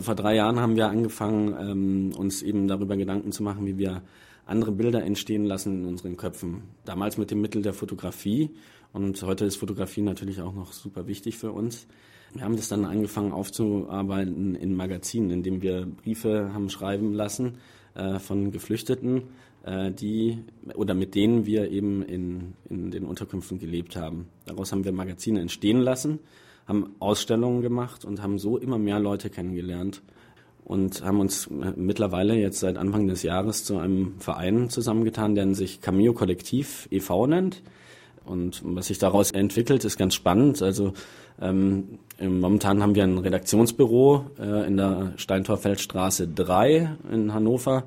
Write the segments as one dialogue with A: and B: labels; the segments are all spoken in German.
A: Vor drei Jahren haben wir angefangen, ähm, uns eben darüber Gedanken zu machen, wie wir andere Bilder entstehen lassen in unseren Köpfen. Damals mit dem Mittel der Fotografie und heute ist Fotografie natürlich auch noch super wichtig für uns. Wir haben das dann angefangen aufzuarbeiten in Magazinen, indem wir Briefe haben schreiben lassen äh, von Geflüchteten, äh, die oder mit denen wir eben in, in den Unterkünften gelebt haben. Daraus haben wir Magazine entstehen lassen, haben Ausstellungen gemacht und haben so immer mehr Leute kennengelernt und haben uns äh, mittlerweile jetzt seit Anfang des Jahres zu einem Verein zusammengetan, der sich Cameo Kollektiv e.V. nennt. Und was sich daraus entwickelt, ist ganz spannend. Also ähm, momentan haben wir ein Redaktionsbüro äh, in der Steintorfeldstraße 3 in Hannover,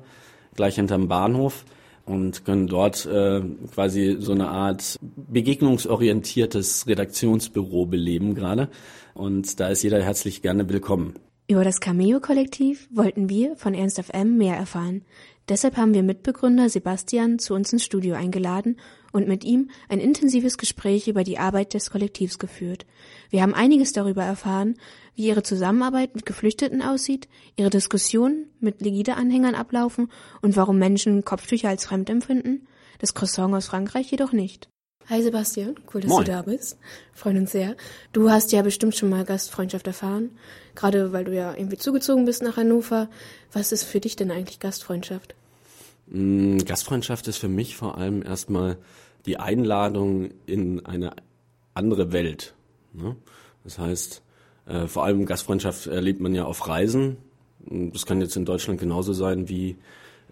A: gleich hinterm Bahnhof und können dort äh, quasi so eine Art begegnungsorientiertes Redaktionsbüro beleben gerade. Und da ist jeder herzlich gerne willkommen.
B: Über das Cameo-Kollektiv wollten wir von Ernst FM mehr erfahren. Deshalb haben wir Mitbegründer Sebastian zu uns ins Studio eingeladen und mit ihm ein intensives Gespräch über die Arbeit des Kollektivs geführt. Wir haben einiges darüber erfahren, wie ihre Zusammenarbeit mit Geflüchteten aussieht, ihre Diskussionen mit Legide-Anhängern ablaufen und warum Menschen Kopftücher als fremd empfinden, das Croissant aus Frankreich jedoch nicht. Hi Sebastian, cool, dass Moin. du da bist. Freuen uns sehr. Du hast ja bestimmt schon mal Gastfreundschaft erfahren, gerade weil du ja irgendwie zugezogen bist nach Hannover. Was ist für dich denn eigentlich Gastfreundschaft?
A: Mm, Gastfreundschaft ist für mich vor allem erstmal die Einladung in eine andere Welt. Ne? Das heißt, äh, vor allem Gastfreundschaft erlebt man ja auf Reisen. Das kann jetzt in Deutschland genauso sein wie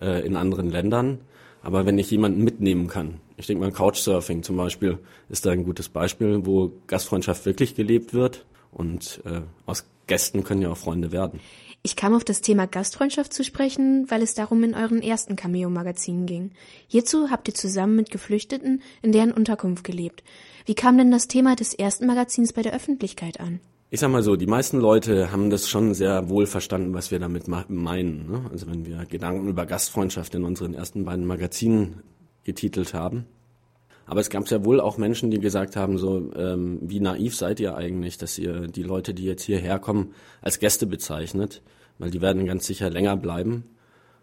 A: äh, in anderen Ländern. Aber wenn ich jemanden mitnehmen kann, ich denke mal Couchsurfing zum Beispiel ist da ein gutes Beispiel, wo Gastfreundschaft wirklich gelebt wird und äh, aus Gästen können ja auch Freunde werden.
B: Ich kam auf das Thema Gastfreundschaft zu sprechen, weil es darum in euren ersten Cameo-Magazinen ging. Hierzu habt ihr zusammen mit Geflüchteten in deren Unterkunft gelebt. Wie kam denn das Thema des ersten Magazins bei der Öffentlichkeit an?
A: Ich sag mal so, die meisten Leute haben das schon sehr wohl verstanden, was wir damit meinen. Ne? Also wenn wir Gedanken über Gastfreundschaft in unseren ersten beiden Magazinen getitelt haben. Aber es gab ja wohl auch Menschen, die gesagt haben, so ähm, wie naiv seid ihr eigentlich, dass ihr die Leute, die jetzt hierher kommen, als Gäste bezeichnet, weil die werden ganz sicher länger bleiben.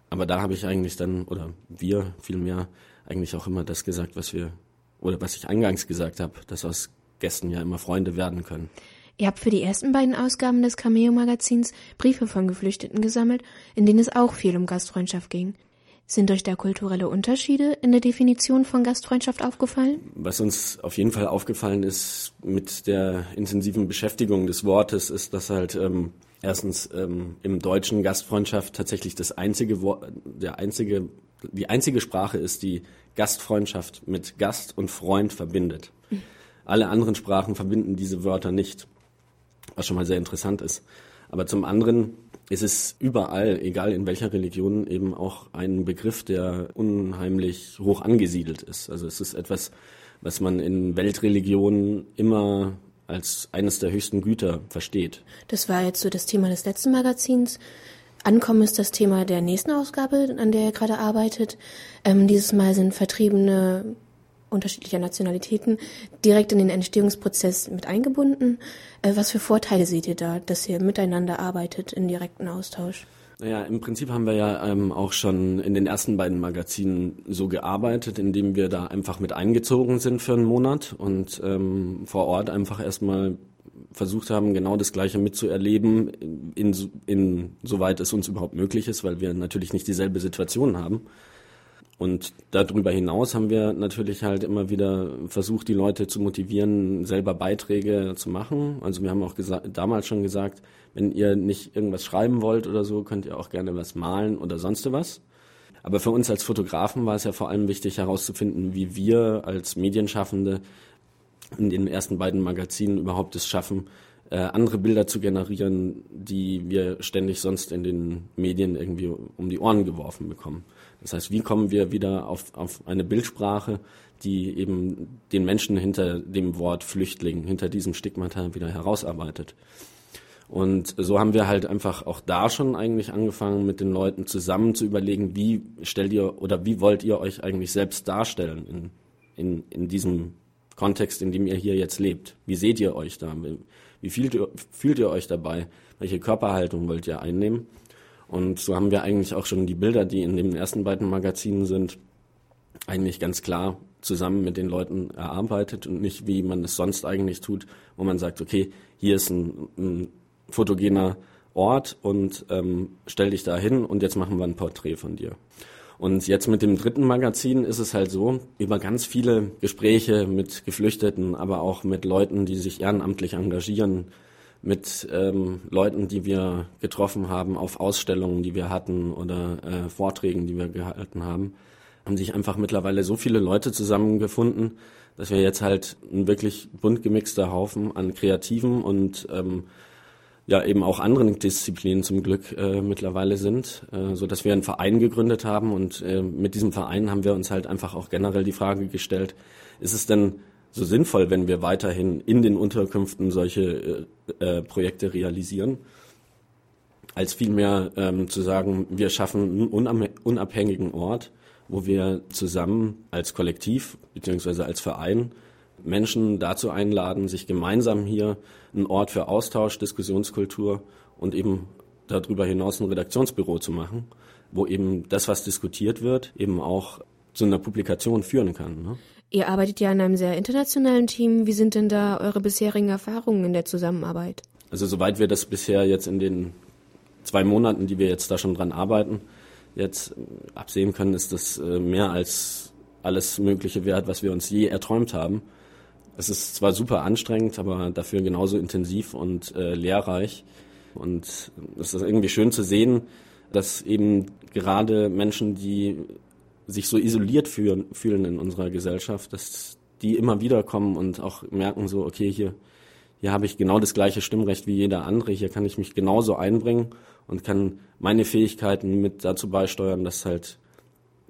A: Aber da habe ich eigentlich dann, oder wir vielmehr, eigentlich auch immer das gesagt, was wir, oder was ich eingangs gesagt habe, dass aus Gästen ja immer Freunde werden können.
B: Ihr habt für die ersten beiden Ausgaben des Cameo-Magazins Briefe von Geflüchteten gesammelt, in denen es auch viel um Gastfreundschaft ging. Sind euch da kulturelle Unterschiede in der Definition von Gastfreundschaft aufgefallen?
A: Was uns auf jeden Fall aufgefallen ist mit der intensiven Beschäftigung des Wortes, ist, dass halt ähm, erstens ähm, im Deutschen Gastfreundschaft tatsächlich das einzige Wort, der einzige, die einzige Sprache ist, die Gastfreundschaft mit Gast und Freund verbindet. Mhm. Alle anderen Sprachen verbinden diese Wörter nicht was schon mal sehr interessant ist. Aber zum anderen ist es überall, egal in welcher Religion, eben auch ein Begriff, der unheimlich hoch angesiedelt ist. Also es ist etwas, was man in Weltreligionen immer als eines der höchsten Güter versteht.
B: Das war jetzt so das Thema des letzten Magazins. Ankommen ist das Thema der nächsten Ausgabe, an der ihr gerade arbeitet. Ähm, dieses Mal sind Vertriebene unterschiedlicher Nationalitäten direkt in den Entstehungsprozess mit eingebunden. Äh, was für Vorteile seht ihr da, dass ihr miteinander arbeitet in direkten Austausch?
A: Naja, im Prinzip haben wir ja ähm, auch schon in den ersten beiden Magazinen so gearbeitet, indem wir da einfach mit eingezogen sind für einen Monat und ähm, vor Ort einfach erstmal versucht haben, genau das Gleiche mitzuerleben, in, in, soweit es uns überhaupt möglich ist, weil wir natürlich nicht dieselbe Situation haben. Und darüber hinaus haben wir natürlich halt immer wieder versucht, die Leute zu motivieren, selber Beiträge zu machen. Also wir haben auch damals schon gesagt, wenn ihr nicht irgendwas schreiben wollt oder so, könnt ihr auch gerne was malen oder sonst was. Aber für uns als Fotografen war es ja vor allem wichtig herauszufinden, wie wir als Medienschaffende in den ersten beiden Magazinen überhaupt es schaffen, äh, andere Bilder zu generieren, die wir ständig sonst in den Medien irgendwie um die Ohren geworfen bekommen. Das heißt, wie kommen wir wieder auf, auf eine Bildsprache, die eben den Menschen hinter dem Wort Flüchtling, hinter diesem Stigmata wieder herausarbeitet. Und so haben wir halt einfach auch da schon eigentlich angefangen, mit den Leuten zusammen zu überlegen, wie stellt ihr oder wie wollt ihr euch eigentlich selbst darstellen in, in, in diesem Kontext, in dem ihr hier jetzt lebt. Wie seht ihr euch da? Wie fühlt ihr, fühlt ihr euch dabei? Welche Körperhaltung wollt ihr einnehmen? Und so haben wir eigentlich auch schon die Bilder, die in den ersten beiden Magazinen sind, eigentlich ganz klar zusammen mit den Leuten erarbeitet und nicht wie man es sonst eigentlich tut, wo man sagt, okay, hier ist ein, ein fotogener Ort und ähm, stell dich da hin und jetzt machen wir ein Porträt von dir. Und jetzt mit dem dritten Magazin ist es halt so, über ganz viele Gespräche mit Geflüchteten, aber auch mit Leuten, die sich ehrenamtlich engagieren, mit ähm, Leuten, die wir getroffen haben auf Ausstellungen, die wir hatten oder äh, Vorträgen, die wir gehalten haben, haben sich einfach mittlerweile so viele Leute zusammengefunden, dass wir jetzt halt ein wirklich bunt gemixter Haufen an Kreativen und ähm, ja eben auch anderen Disziplinen zum Glück äh, mittlerweile sind, äh, so dass wir einen Verein gegründet haben. Und äh, mit diesem Verein haben wir uns halt einfach auch generell die Frage gestellt: Ist es denn so sinnvoll, wenn wir weiterhin in den Unterkünften solche äh, äh, Projekte realisieren, als vielmehr ähm, zu sagen, wir schaffen einen unabhängigen Ort, wo wir zusammen als Kollektiv beziehungsweise als Verein Menschen dazu einladen, sich gemeinsam hier einen Ort für Austausch, Diskussionskultur und eben darüber hinaus ein Redaktionsbüro zu machen, wo eben das, was diskutiert wird, eben auch zu einer Publikation führen kann. Ne?
B: Ihr arbeitet ja in einem sehr internationalen Team. Wie sind denn da eure bisherigen Erfahrungen in der Zusammenarbeit?
A: Also soweit wir das bisher jetzt in den zwei Monaten, die wir jetzt da schon dran arbeiten, jetzt absehen können, ist das äh, mehr als alles Mögliche wert, was wir uns je erträumt haben. Es ist zwar super anstrengend, aber dafür genauso intensiv und äh, lehrreich. Und es ist irgendwie schön zu sehen, dass eben gerade Menschen, die sich so isoliert fühlen, fühlen in unserer Gesellschaft, dass die immer wieder kommen und auch merken so, okay, hier, hier habe ich genau das gleiche Stimmrecht wie jeder andere, hier kann ich mich genauso einbringen und kann meine Fähigkeiten mit dazu beisteuern, dass halt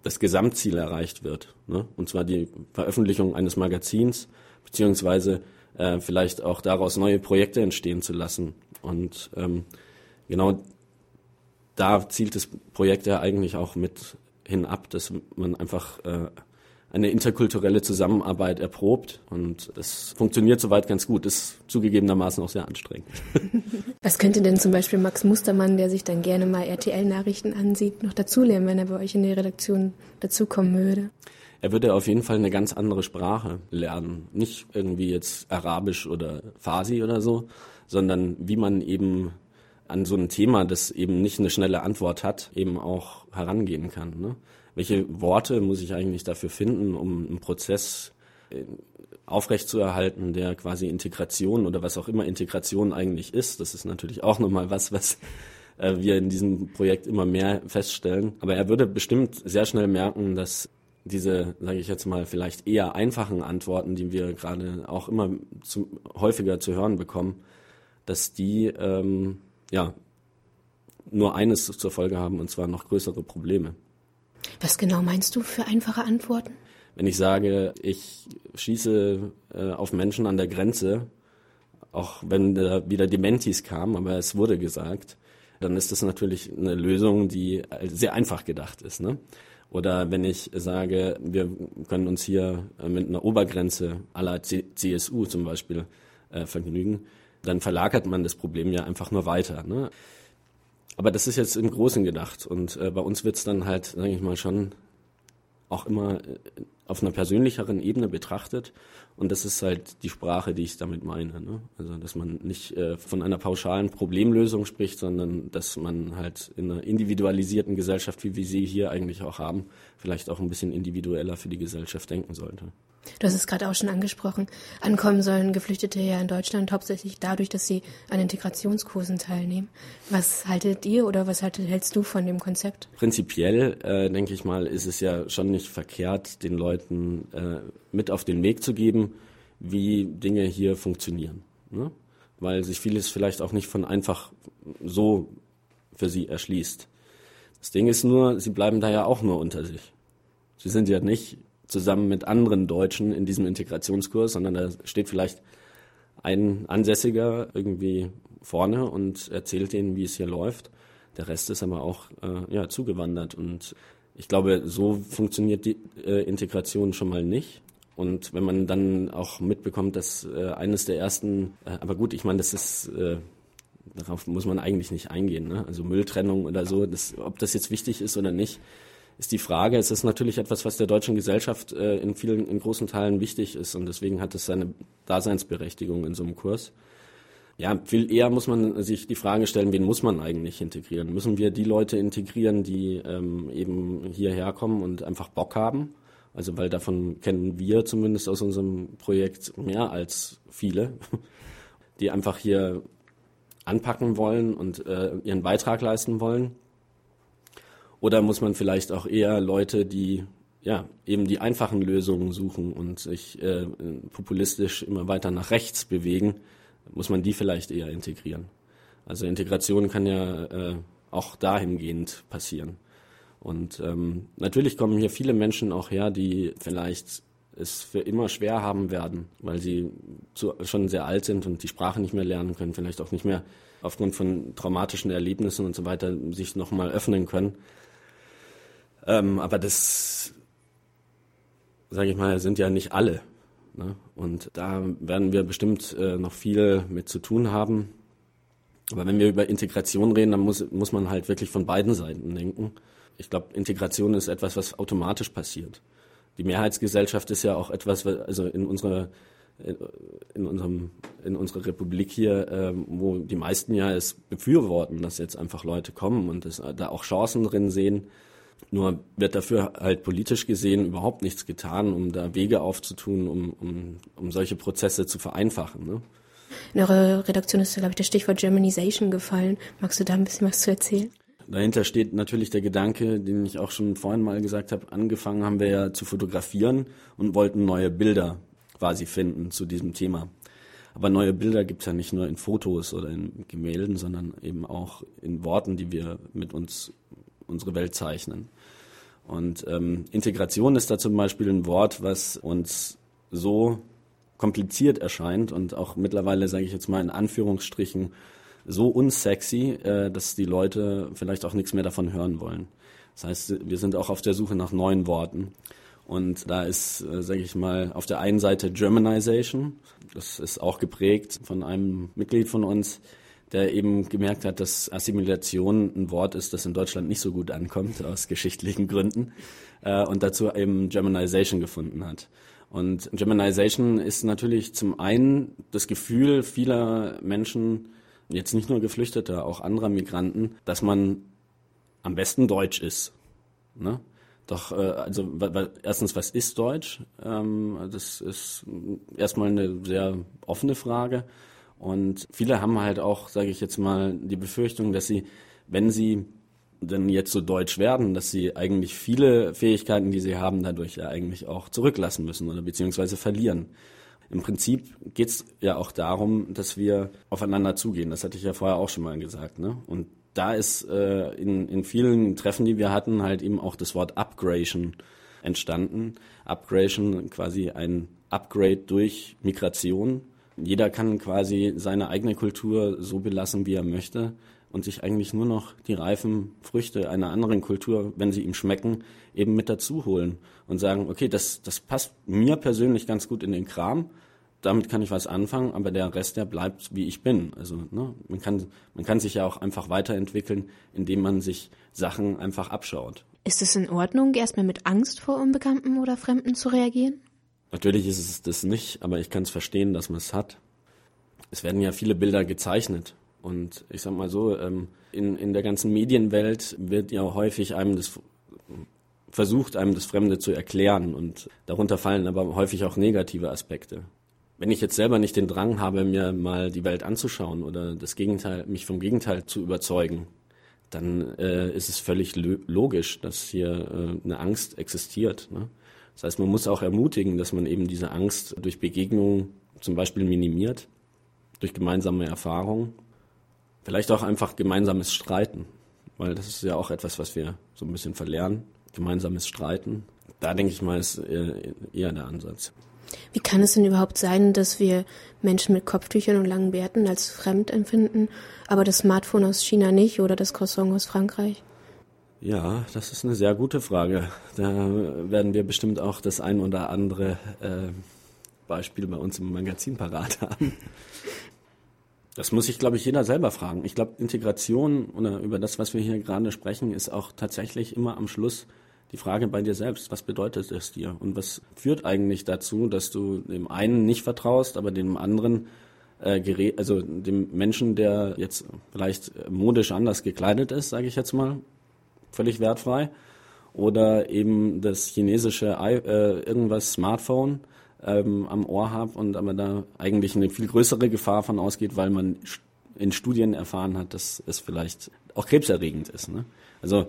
A: das Gesamtziel erreicht wird. Ne? Und zwar die Veröffentlichung eines Magazins, beziehungsweise äh, vielleicht auch daraus neue Projekte entstehen zu lassen. Und ähm, genau da zielt das Projekt ja eigentlich auch mit hinab, dass man einfach äh, eine interkulturelle Zusammenarbeit erprobt und das funktioniert soweit ganz gut, ist zugegebenermaßen auch sehr anstrengend.
B: Was könnte denn zum Beispiel Max Mustermann, der sich dann gerne mal RTL-Nachrichten ansieht, noch dazulernen, wenn er bei euch in die Redaktion dazukommen würde?
A: er würde auf jeden Fall eine ganz andere Sprache lernen. Nicht irgendwie jetzt Arabisch oder Farsi oder so, sondern wie man eben an so ein Thema, das eben nicht eine schnelle Antwort hat, eben auch herangehen kann. Ne? Welche Worte muss ich eigentlich dafür finden, um einen Prozess äh, aufrechtzuerhalten, der quasi Integration oder was auch immer Integration eigentlich ist. Das ist natürlich auch nochmal was, was äh, wir in diesem Projekt immer mehr feststellen. Aber er würde bestimmt sehr schnell merken, dass diese, sage ich jetzt mal, vielleicht eher einfachen Antworten, die wir gerade auch immer zu, häufiger zu hören bekommen, dass die ähm, ja nur eines zur Folge haben und zwar noch größere Probleme.
B: Was genau meinst du für einfache Antworten?
A: Wenn ich sage, ich schieße äh, auf Menschen an der Grenze, auch wenn da wieder Dementis kamen, aber es wurde gesagt, dann ist das natürlich eine Lösung, die sehr einfach gedacht ist. Ne? Oder wenn ich sage, wir können uns hier äh, mit einer Obergrenze aller CSU zum Beispiel äh, vergnügen, dann verlagert man das Problem ja einfach nur weiter. Ne? Aber das ist jetzt im Großen gedacht. Und äh, bei uns wird es dann halt, sage ich mal, schon auch immer äh, auf einer persönlicheren Ebene betrachtet. Und das ist halt die Sprache, die ich damit meine. Ne? Also, dass man nicht äh, von einer pauschalen Problemlösung spricht, sondern dass man halt in einer individualisierten Gesellschaft, wie wir sie hier eigentlich auch haben, vielleicht auch ein bisschen individueller für die Gesellschaft denken sollte.
B: Du hast es gerade auch schon angesprochen. Ankommen sollen Geflüchtete ja in Deutschland hauptsächlich dadurch, dass sie an Integrationskursen teilnehmen. Was haltet ihr oder was haltet, hältst du von dem Konzept?
A: Prinzipiell, äh, denke ich mal, ist es ja schon nicht verkehrt, den Leuten äh, mit auf den Weg zu geben, wie Dinge hier funktionieren. Ne? Weil sich vieles vielleicht auch nicht von einfach so für sie erschließt. Das Ding ist nur, sie bleiben da ja auch nur unter sich. Sie sind ja nicht zusammen mit anderen Deutschen in diesem Integrationskurs, sondern da steht vielleicht ein Ansässiger irgendwie vorne und erzählt denen, wie es hier läuft. Der Rest ist aber auch äh, ja, zugewandert und ich glaube, so funktioniert die äh, Integration schon mal nicht. Und wenn man dann auch mitbekommt, dass äh, eines der ersten, äh, aber gut, ich meine, das ist, äh, darauf muss man eigentlich nicht eingehen, ne? also Mülltrennung oder so, das, ob das jetzt wichtig ist oder nicht, ist die Frage. Es ist natürlich etwas, was der deutschen Gesellschaft äh, in vielen, in großen Teilen wichtig ist und deswegen hat es seine Daseinsberechtigung in so einem Kurs. Ja, viel eher muss man sich die Frage stellen, wen muss man eigentlich integrieren? Müssen wir die Leute integrieren, die ähm, eben hierher kommen und einfach Bock haben? Also weil davon kennen wir zumindest aus unserem Projekt mehr als viele, die einfach hier anpacken wollen und äh, ihren Beitrag leisten wollen. Oder muss man vielleicht auch eher Leute, die ja eben die einfachen Lösungen suchen und sich äh, populistisch immer weiter nach rechts bewegen, muss man die vielleicht eher integrieren. Also Integration kann ja äh, auch dahingehend passieren. Und ähm, natürlich kommen hier viele Menschen auch her, die vielleicht es für immer schwer haben werden, weil sie zu, schon sehr alt sind und die Sprache nicht mehr lernen können, vielleicht auch nicht mehr aufgrund von traumatischen Erlebnissen und so weiter sich nochmal öffnen können. Ähm, aber das, sage ich mal, sind ja nicht alle. Ne? Und da werden wir bestimmt äh, noch viel mit zu tun haben. Aber wenn wir über Integration reden, dann muss, muss man halt wirklich von beiden Seiten denken. Ich glaube, Integration ist etwas, was automatisch passiert. Die Mehrheitsgesellschaft ist ja auch etwas, also in unserer in unserem in unserer Republik hier, ähm, wo die meisten ja es befürworten, dass jetzt einfach Leute kommen und das, da auch Chancen drin sehen. Nur wird dafür halt politisch gesehen überhaupt nichts getan, um da Wege aufzutun, um, um, um solche Prozesse zu vereinfachen. Ne?
B: In eurer Redaktion ist, glaube ich, das Stichwort Germanization gefallen. Magst du da ein bisschen was zu erzählen?
A: Dahinter steht natürlich der Gedanke, den ich auch schon vorhin mal gesagt habe. Angefangen haben wir ja zu fotografieren und wollten neue Bilder quasi finden zu diesem Thema. Aber neue Bilder gibt es ja nicht nur in Fotos oder in Gemälden, sondern eben auch in Worten, die wir mit uns unsere Welt zeichnen. Und ähm, Integration ist da zum Beispiel ein Wort, was uns so kompliziert erscheint und auch mittlerweile, sage ich jetzt mal in Anführungsstrichen, so unsexy, äh, dass die Leute vielleicht auch nichts mehr davon hören wollen. Das heißt, wir sind auch auf der Suche nach neuen Worten. Und da ist, äh, sage ich mal, auf der einen Seite Germanization. Das ist auch geprägt von einem Mitglied von uns, der eben gemerkt hat, dass Assimilation ein Wort ist, das in Deutschland nicht so gut ankommt, aus geschichtlichen Gründen, äh, und dazu eben Germanization gefunden hat. Und Germanization ist natürlich zum einen das Gefühl vieler Menschen, jetzt nicht nur Geflüchteter, auch anderer Migranten, dass man am besten Deutsch ist. Ne? Doch, äh, also erstens, was ist Deutsch? Ähm, das ist erstmal eine sehr offene Frage. Und viele haben halt auch, sage ich jetzt mal, die Befürchtung, dass sie, wenn sie denn jetzt so deutsch werden, dass sie eigentlich viele Fähigkeiten, die sie haben, dadurch ja eigentlich auch zurücklassen müssen oder beziehungsweise verlieren. Im Prinzip geht es ja auch darum, dass wir aufeinander zugehen. Das hatte ich ja vorher auch schon mal gesagt. Ne? Und da ist äh, in, in vielen Treffen, die wir hatten, halt eben auch das Wort Upgration entstanden. Upgration quasi ein Upgrade durch Migration. Jeder kann quasi seine eigene Kultur so belassen, wie er möchte und sich eigentlich nur noch die reifen Früchte einer anderen Kultur, wenn sie ihm schmecken, eben mit dazu holen und sagen, okay, das, das passt mir persönlich ganz gut in den Kram, damit kann ich was anfangen, aber der Rest, der bleibt, wie ich bin. Also ne, man, kann, man kann sich ja auch einfach weiterentwickeln, indem man sich Sachen einfach abschaut.
B: Ist es in Ordnung, erstmal mit Angst vor Unbekannten oder Fremden zu reagieren?
A: Natürlich ist es das nicht, aber ich kann es verstehen, dass man es hat. Es werden ja viele Bilder gezeichnet und ich sag mal so, ähm, in, in der ganzen Medienwelt wird ja häufig einem das versucht, einem das Fremde zu erklären und darunter fallen aber häufig auch negative Aspekte. Wenn ich jetzt selber nicht den Drang habe, mir mal die Welt anzuschauen oder das Gegenteil, mich vom Gegenteil zu überzeugen, dann äh, ist es völlig logisch, dass hier äh, eine Angst existiert. Ne? Das heißt, man muss auch ermutigen, dass man eben diese Angst durch Begegnungen zum Beispiel minimiert, durch gemeinsame Erfahrungen Vielleicht auch einfach gemeinsames Streiten, weil das ist ja auch etwas, was wir so ein bisschen verlernen. Gemeinsames Streiten. Da denke ich mal, ist eher der Ansatz.
B: Wie kann es denn überhaupt sein, dass wir Menschen mit Kopftüchern und langen Bärten als fremd empfinden, aber das Smartphone aus China nicht oder das Croissant aus Frankreich?
A: Ja, das ist eine sehr gute Frage. Da werden wir bestimmt auch das ein oder andere äh, Beispiel bei uns im Magazin parat haben. Das muss sich, glaube ich, jeder selber fragen. Ich glaube, Integration oder über das, was wir hier gerade sprechen, ist auch tatsächlich immer am Schluss die Frage bei dir selbst. Was bedeutet es dir? Und was führt eigentlich dazu, dass du dem einen nicht vertraust, aber dem anderen äh, also dem Menschen, der jetzt vielleicht modisch anders gekleidet ist, sage ich jetzt mal, völlig wertfrei, oder eben das chinesische äh, irgendwas Smartphone, ähm, am Ohr habe und aber da eigentlich eine viel größere Gefahr von ausgeht, weil man in Studien erfahren hat, dass es vielleicht auch krebserregend ist. Ne? Also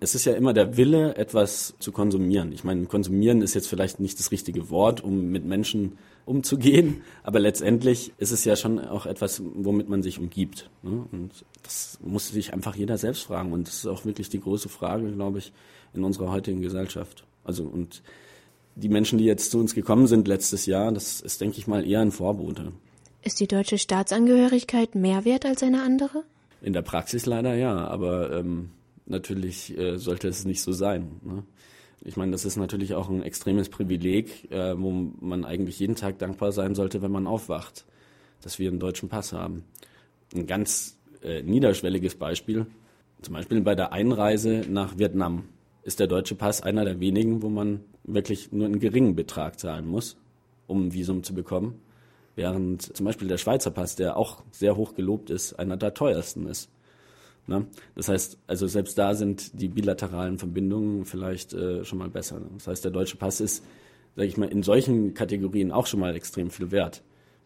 A: es ist ja immer der Wille, etwas zu konsumieren. Ich meine, konsumieren ist jetzt vielleicht nicht das richtige Wort, um mit Menschen umzugehen, aber letztendlich ist es ja schon auch etwas, womit man sich umgibt. Ne? Und das muss sich einfach jeder selbst fragen. Und das ist auch wirklich die große Frage, glaube ich, in unserer heutigen Gesellschaft. Also und die Menschen, die jetzt zu uns gekommen sind letztes Jahr, das ist, denke ich mal, eher ein Vorbote.
B: Ist die deutsche Staatsangehörigkeit mehr wert als eine andere?
A: In der Praxis leider ja, aber ähm, natürlich äh, sollte es nicht so sein. Ne? Ich meine, das ist natürlich auch ein extremes Privileg, äh, wo man eigentlich jeden Tag dankbar sein sollte, wenn man aufwacht, dass wir einen deutschen Pass haben. Ein ganz äh, niederschwelliges Beispiel, zum Beispiel bei der Einreise nach Vietnam ist der deutsche Pass einer der wenigen, wo man wirklich nur einen geringen Betrag zahlen muss, um ein Visum zu bekommen. Während zum Beispiel der Schweizer Pass, der auch sehr hoch gelobt ist, einer der teuersten ist. Ne? Das heißt, also selbst da sind die bilateralen Verbindungen vielleicht äh, schon mal besser. Das heißt, der deutsche Pass ist, sage ich mal, in solchen Kategorien auch schon mal extrem viel wert.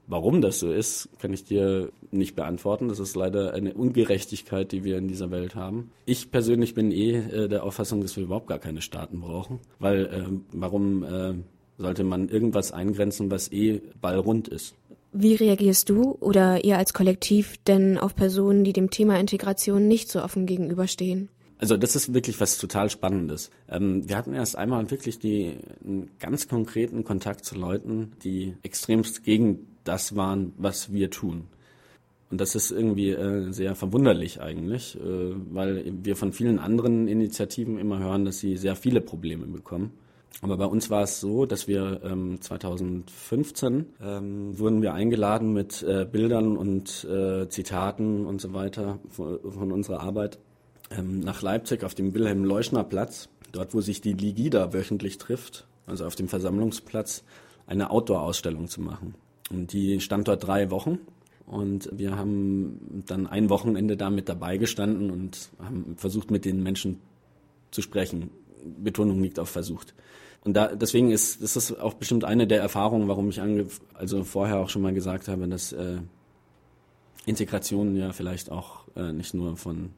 A: Warum das so ist, kann ich dir nicht beantworten. Das ist leider eine Ungerechtigkeit, die wir in dieser Welt haben. Ich persönlich bin eh äh, der Auffassung, dass wir überhaupt gar keine Staaten brauchen, weil äh, warum äh, sollte man irgendwas eingrenzen, was eh ballrund ist?
B: Wie reagierst du oder ihr als Kollektiv denn auf Personen, die dem Thema Integration nicht so offen gegenüberstehen?
A: Also das ist wirklich was total Spannendes. Ähm, wir hatten erst einmal wirklich die, einen ganz konkreten Kontakt zu Leuten, die extremst gegen das waren, was wir tun. Und das ist irgendwie äh, sehr verwunderlich eigentlich, äh, weil wir von vielen anderen Initiativen immer hören, dass sie sehr viele Probleme bekommen. Aber bei uns war es so, dass wir ähm, 2015 ähm, wurden wir eingeladen mit äh, Bildern und äh, Zitaten und so weiter von, von unserer Arbeit ähm, nach Leipzig auf dem Wilhelm-Leuschner-Platz, dort wo sich die Ligida wöchentlich trifft, also auf dem Versammlungsplatz, eine Outdoor-Ausstellung zu machen. Und die stand dort drei Wochen. Und wir haben dann ein Wochenende da mit dabei gestanden und haben versucht, mit den Menschen zu sprechen. Betonung liegt auf versucht. Und da, deswegen ist, ist das auch bestimmt eine der Erfahrungen, warum ich ange, also vorher auch schon mal gesagt habe, dass äh, Integration ja vielleicht auch äh, nicht nur von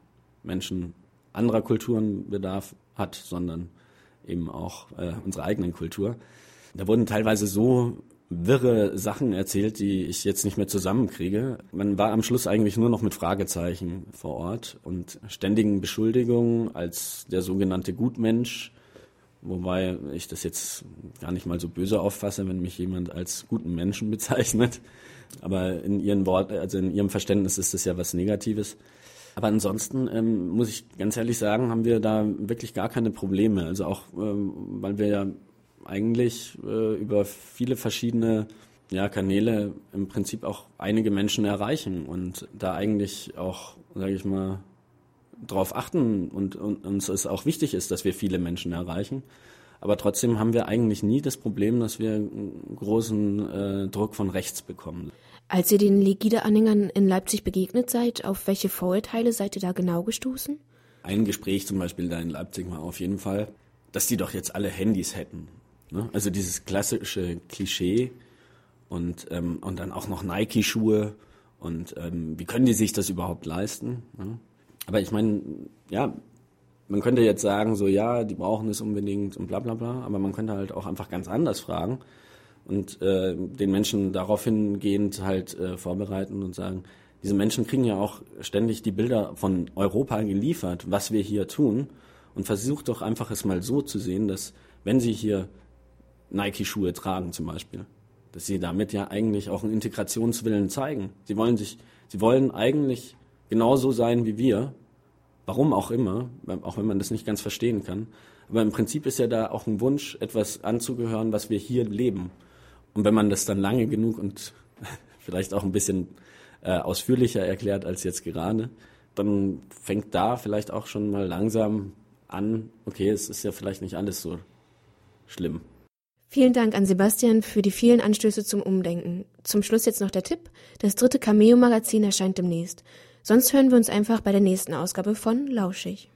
A: Menschen anderer Kulturen Bedarf hat, sondern eben auch äh, unserer eigenen Kultur. Da wurden teilweise so wirre Sachen erzählt, die ich jetzt nicht mehr zusammenkriege. Man war am Schluss eigentlich nur noch mit Fragezeichen vor Ort und ständigen Beschuldigungen als der sogenannte Gutmensch, wobei ich das jetzt gar nicht mal so böse auffasse, wenn mich jemand als guten Menschen bezeichnet. Aber in ihren Worten, also in ihrem Verständnis ist das ja was Negatives. Aber ansonsten ähm, muss ich ganz ehrlich sagen, haben wir da wirklich gar keine Probleme. Also auch, ähm, weil wir ja eigentlich äh, über viele verschiedene ja, Kanäle im Prinzip auch einige Menschen erreichen und da eigentlich auch, sage ich mal, darauf achten und, und uns es auch wichtig ist, dass wir viele Menschen erreichen. Aber trotzdem haben wir eigentlich nie das Problem, dass wir großen äh, Druck von rechts bekommen.
B: Als ihr den Legide-Anhängern in Leipzig begegnet seid, auf welche Vorurteile seid ihr da genau gestoßen?
A: Ein Gespräch zum Beispiel da in Leipzig war auf jeden Fall, dass die doch jetzt alle Handys hätten. Ne? Also dieses klassische Klischee und, ähm, und dann auch noch Nike-Schuhe und ähm, wie können die sich das überhaupt leisten? Ne? Aber ich meine, ja, man könnte jetzt sagen, so ja, die brauchen es unbedingt und bla bla bla, aber man könnte halt auch einfach ganz anders fragen und äh, den Menschen daraufhin gehend halt äh, vorbereiten und sagen, diese Menschen kriegen ja auch ständig die Bilder von Europa geliefert, was wir hier tun und versucht doch einfach es mal so zu sehen, dass wenn sie hier Nike-Schuhe tragen zum Beispiel. Dass sie damit ja eigentlich auch einen Integrationswillen zeigen. Sie wollen sich, sie wollen eigentlich genauso sein wie wir Warum auch immer, auch wenn man das nicht ganz verstehen kann. Aber im Prinzip ist ja da auch ein Wunsch, etwas anzugehören, was wir hier leben. Und wenn man das dann lange genug und vielleicht auch ein bisschen äh, ausführlicher erklärt als jetzt gerade, dann fängt da vielleicht auch schon mal langsam an, okay, es ist ja vielleicht nicht alles so schlimm.
B: Vielen Dank an Sebastian für die vielen Anstöße zum Umdenken. Zum Schluss jetzt noch der Tipp. Das dritte Cameo-Magazin erscheint demnächst. Sonst hören wir uns einfach bei der nächsten Ausgabe von Lauschig.